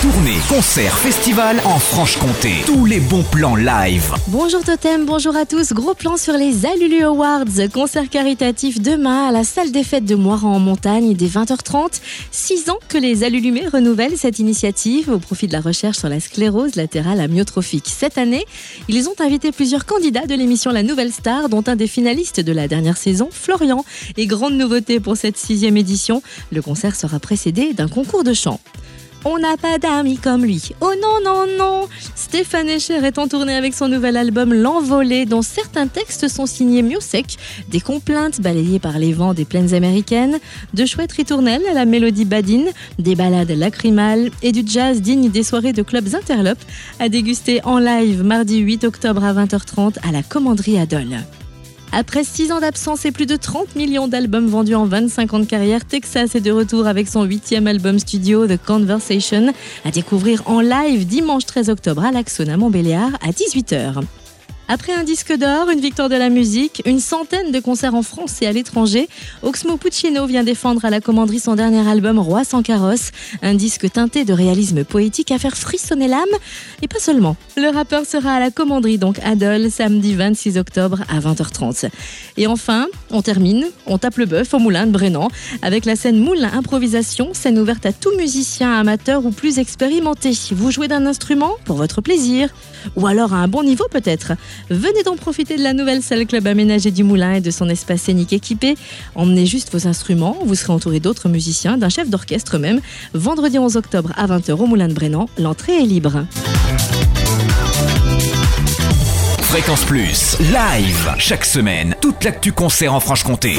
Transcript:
Tournée, concert, festival en Franche-Comté. Tous les bons plans live. Bonjour Totem, bonjour à tous. Gros plan sur les Alulu Awards. Concert caritatif demain à la salle des fêtes de Moiran en montagne dès 20h30. Six ans que les Alulumés renouvellent cette initiative au profit de la recherche sur la sclérose latérale amyotrophique. Cette année, ils ont invité plusieurs candidats de l'émission La Nouvelle Star, dont un des finalistes de la dernière saison, Florian. Et grande nouveauté pour cette sixième édition, le concert sera précédé d'un concours de chant. On n'a pas d'amis comme lui. Oh non, non, non Stéphane Escher est en tournée avec son nouvel album L'Envolée, dont certains textes sont signés Miosec, des complaintes balayées par les vents des plaines américaines, de chouettes ritournelles à la mélodie badine, des ballades lacrymales et du jazz digne des soirées de clubs interlopes, à déguster en live mardi 8 octobre à 20h30 à la Commanderie Adol. Après 6 ans d'absence et plus de 30 millions d'albums vendus en 25 ans de carrière, Texas est de retour avec son huitième album studio, The Conversation, à découvrir en live dimanche 13 octobre à l'Axon à Montbéliard à 18h. Après un disque d'or, une victoire de la musique, une centaine de concerts en France et à l'étranger, Oxmo Puccino vient défendre à la commanderie son dernier album Roi sans carrosse, un disque teinté de réalisme poétique à faire frissonner l'âme, et pas seulement. Le rappeur sera à la commanderie, donc Adol, samedi 26 octobre à 20h30. Et enfin, on termine, on tape le bœuf au moulin de Brennan, avec la scène Moulin Improvisation, scène ouverte à tout musicien amateur ou plus expérimenté. Vous jouez d'un instrument pour votre plaisir, ou alors à un bon niveau peut-être. Venez donc profiter de la nouvelle salle club aménagée du Moulin et de son espace scénique équipé. Emmenez juste vos instruments, vous serez entouré d'autres musiciens, d'un chef d'orchestre même. Vendredi 11 octobre à 20h au Moulin de Brennan, l'entrée est libre. Fréquence Plus, live, chaque semaine, toute l'actu concert en Franche-Comté.